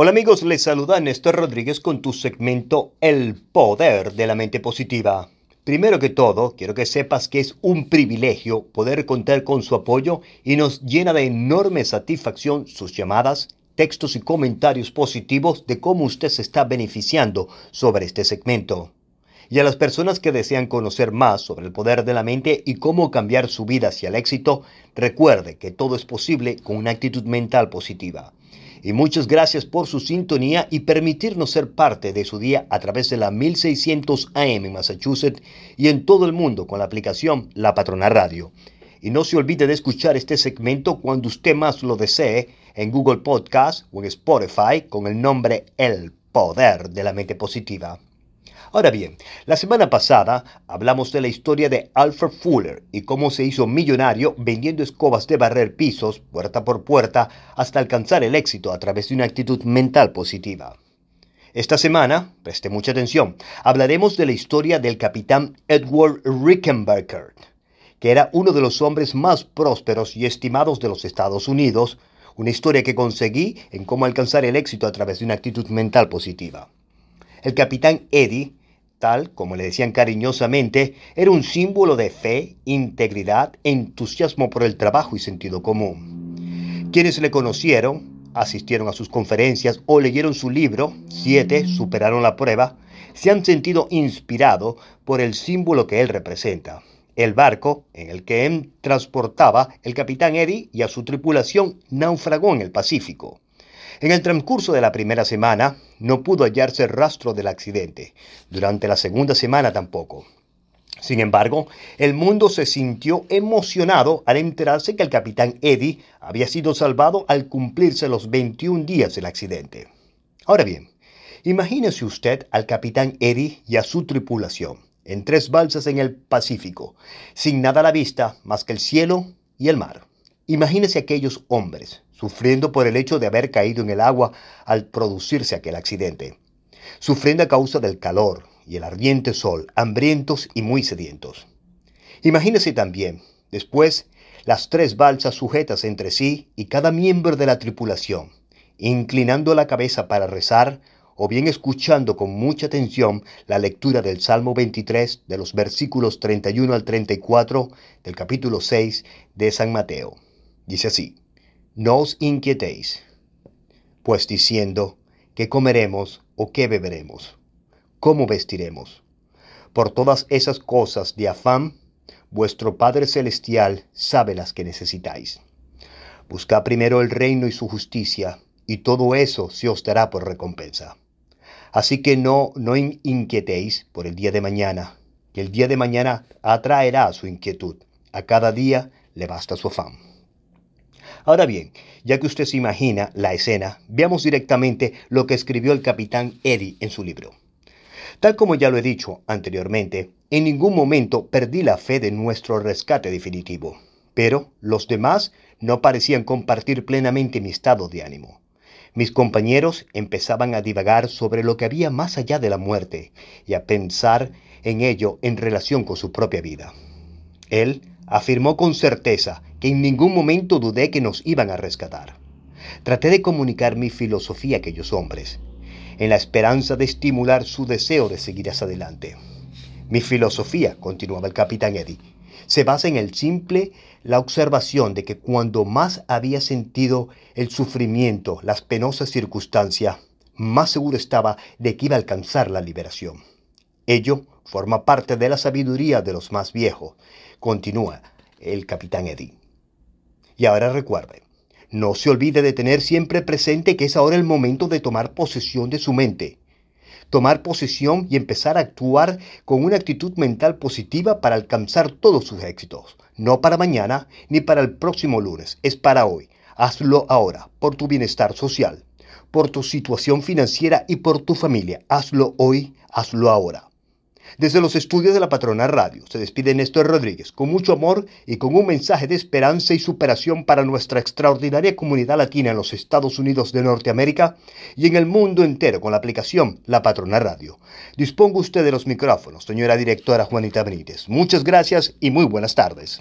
Hola amigos, les saluda Néstor Rodríguez con tu segmento El Poder de la Mente Positiva. Primero que todo, quiero que sepas que es un privilegio poder contar con su apoyo y nos llena de enorme satisfacción sus llamadas, textos y comentarios positivos de cómo usted se está beneficiando sobre este segmento. Y a las personas que desean conocer más sobre el poder de la mente y cómo cambiar su vida hacia el éxito, recuerde que todo es posible con una actitud mental positiva y muchas gracias por su sintonía y permitirnos ser parte de su día a través de la 1600 AM en Massachusetts y en todo el mundo con la aplicación La Patrona Radio. Y no se olvide de escuchar este segmento cuando usted más lo desee en Google Podcast o en Spotify con el nombre El Poder de la Mente Positiva. Ahora bien, la semana pasada hablamos de la historia de Alfred Fuller y cómo se hizo millonario vendiendo escobas de barrer pisos puerta por puerta hasta alcanzar el éxito a través de una actitud mental positiva. Esta semana, preste mucha atención, hablaremos de la historia del capitán Edward Rickenbacker, que era uno de los hombres más prósperos y estimados de los Estados Unidos, una historia que conseguí en cómo alcanzar el éxito a través de una actitud mental positiva. El capitán Eddie tal como le decían cariñosamente, era un símbolo de fe, integridad, entusiasmo por el trabajo y sentido común. Quienes le conocieron, asistieron a sus conferencias o leyeron su libro, siete superaron la prueba, se han sentido inspirados por el símbolo que él representa. El barco en el que él transportaba el capitán Eddie y a su tripulación naufragó en el Pacífico. En el transcurso de la primera semana no pudo hallarse rastro del accidente. Durante la segunda semana tampoco. Sin embargo, el mundo se sintió emocionado al enterarse que el capitán Eddie había sido salvado al cumplirse los 21 días del accidente. Ahora bien, imagínese usted al capitán Eddie y a su tripulación en tres balsas en el Pacífico, sin nada a la vista más que el cielo y el mar. Imagínese aquellos hombres sufriendo por el hecho de haber caído en el agua al producirse aquel accidente, sufriendo a causa del calor y el ardiente sol, hambrientos y muy sedientos. Imagínese también, después, las tres balsas sujetas entre sí y cada miembro de la tripulación, inclinando la cabeza para rezar o bien escuchando con mucha atención la lectura del Salmo 23 de los versículos 31 al 34 del capítulo 6 de San Mateo. Dice así, no os inquietéis, pues diciendo, ¿qué comeremos o qué beberemos? ¿Cómo vestiremos? Por todas esas cosas de afán, vuestro Padre Celestial sabe las que necesitáis. Buscad primero el reino y su justicia, y todo eso se os dará por recompensa. Así que no, no inquietéis por el día de mañana, que el día de mañana atraerá su inquietud. A cada día le basta su afán. Ahora bien, ya que usted se imagina la escena, veamos directamente lo que escribió el capitán Eddie en su libro. Tal como ya lo he dicho anteriormente, en ningún momento perdí la fe de nuestro rescate definitivo, pero los demás no parecían compartir plenamente mi estado de ánimo. Mis compañeros empezaban a divagar sobre lo que había más allá de la muerte y a pensar en ello en relación con su propia vida. Él afirmó con certeza que en ningún momento dudé que nos iban a rescatar. Traté de comunicar mi filosofía a aquellos hombres, en la esperanza de estimular su deseo de seguir hacia adelante. Mi filosofía, continuaba el capitán Eddie, se basa en el simple la observación de que cuando más había sentido el sufrimiento, las penosas circunstancias, más seguro estaba de que iba a alcanzar la liberación. Ello forma parte de la sabiduría de los más viejos, continúa el capitán Eddie. Y ahora recuerde, no se olvide de tener siempre presente que es ahora el momento de tomar posesión de su mente. Tomar posesión y empezar a actuar con una actitud mental positiva para alcanzar todos sus éxitos. No para mañana ni para el próximo lunes, es para hoy. Hazlo ahora, por tu bienestar social, por tu situación financiera y por tu familia. Hazlo hoy, hazlo ahora. Desde los estudios de la Patrona Radio se despide Néstor Rodríguez con mucho amor y con un mensaje de esperanza y superación para nuestra extraordinaria comunidad latina en los Estados Unidos de Norteamérica y en el mundo entero con la aplicación La Patrona Radio. Disponga usted de los micrófonos, señora directora Juanita Benítez. Muchas gracias y muy buenas tardes.